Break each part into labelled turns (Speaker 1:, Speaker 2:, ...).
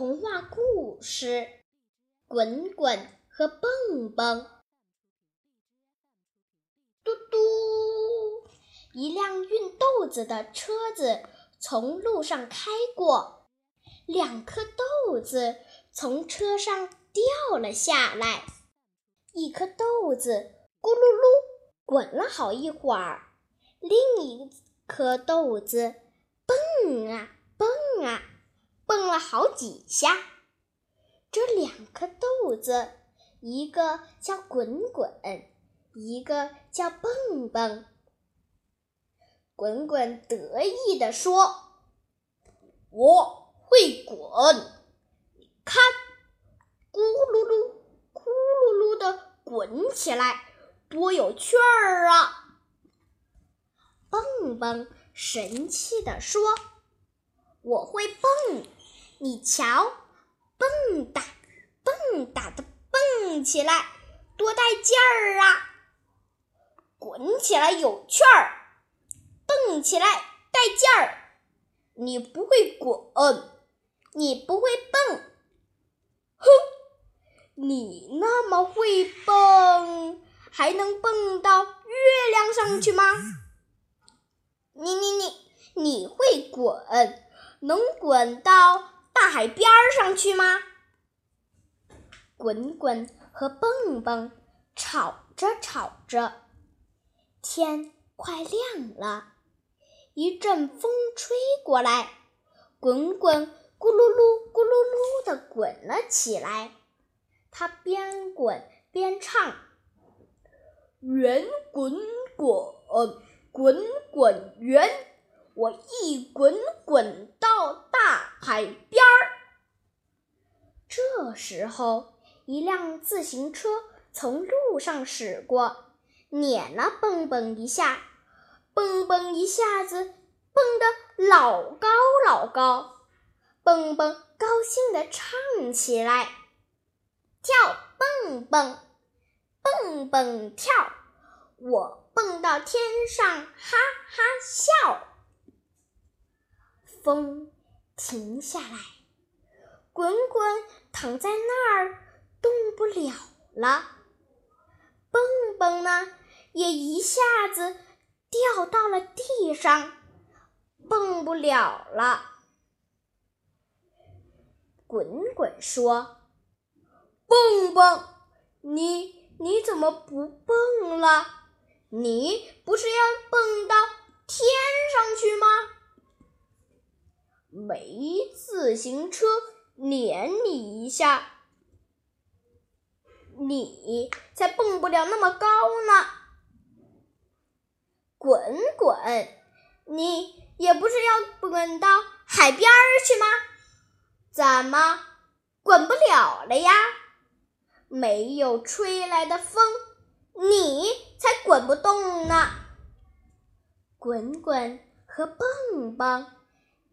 Speaker 1: 童话故事《滚滚和蹦蹦》。嘟嘟，一辆运豆子的车子从路上开过，两颗豆子从车上掉了下来。一颗豆子咕噜噜滚了好一会儿，另一颗豆子蹦啊蹦啊。蹦了好几下，这两颗豆子，一个叫滚滚，一个叫蹦蹦。滚滚得意地说：“我会滚，看，咕噜噜，咕噜噜的滚起来，多有趣儿啊！”蹦蹦神气地说：“我会蹦。”你瞧，蹦哒蹦哒的蹦起来，多带劲儿啊！滚起来有趣儿，蹦起来带劲儿。你不会滚，你不会蹦，哼！你那么会蹦，还能蹦到月亮上去吗？你你你，你会滚，能滚到？大海边上去吗？滚滚和蹦蹦吵着吵着，天快亮了，一阵风吹过来，滚滚咕噜噜咕噜噜的滚了起来。他边滚边唱：“圆滚滚，滚滚圆，我一滚滚海边儿。”这时候，一辆自行车从路上驶过，碾了蹦蹦一下，蹦蹦一下子蹦得老高老高，蹦蹦高兴地唱起来：“跳蹦蹦，蹦蹦跳，我蹦到天上哈哈笑。”风停下来，滚滚。躺在那儿动不了了，蹦蹦呢也一下子掉到了地上，蹦不了了。滚滚说：“蹦蹦，你你怎么不蹦了？你不是要蹦到天上去吗？没自行车。”撵你一下，你才蹦不了那么高呢！滚滚，你也不是要滚到海边儿去吗？怎么滚不了了呀？没有吹来的风，你才滚不动呢！滚滚和蹦蹦，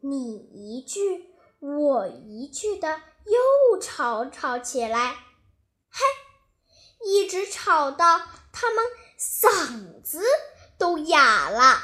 Speaker 1: 你一句。我一句的又吵吵起来，嘿，一直吵到他们嗓子都哑了。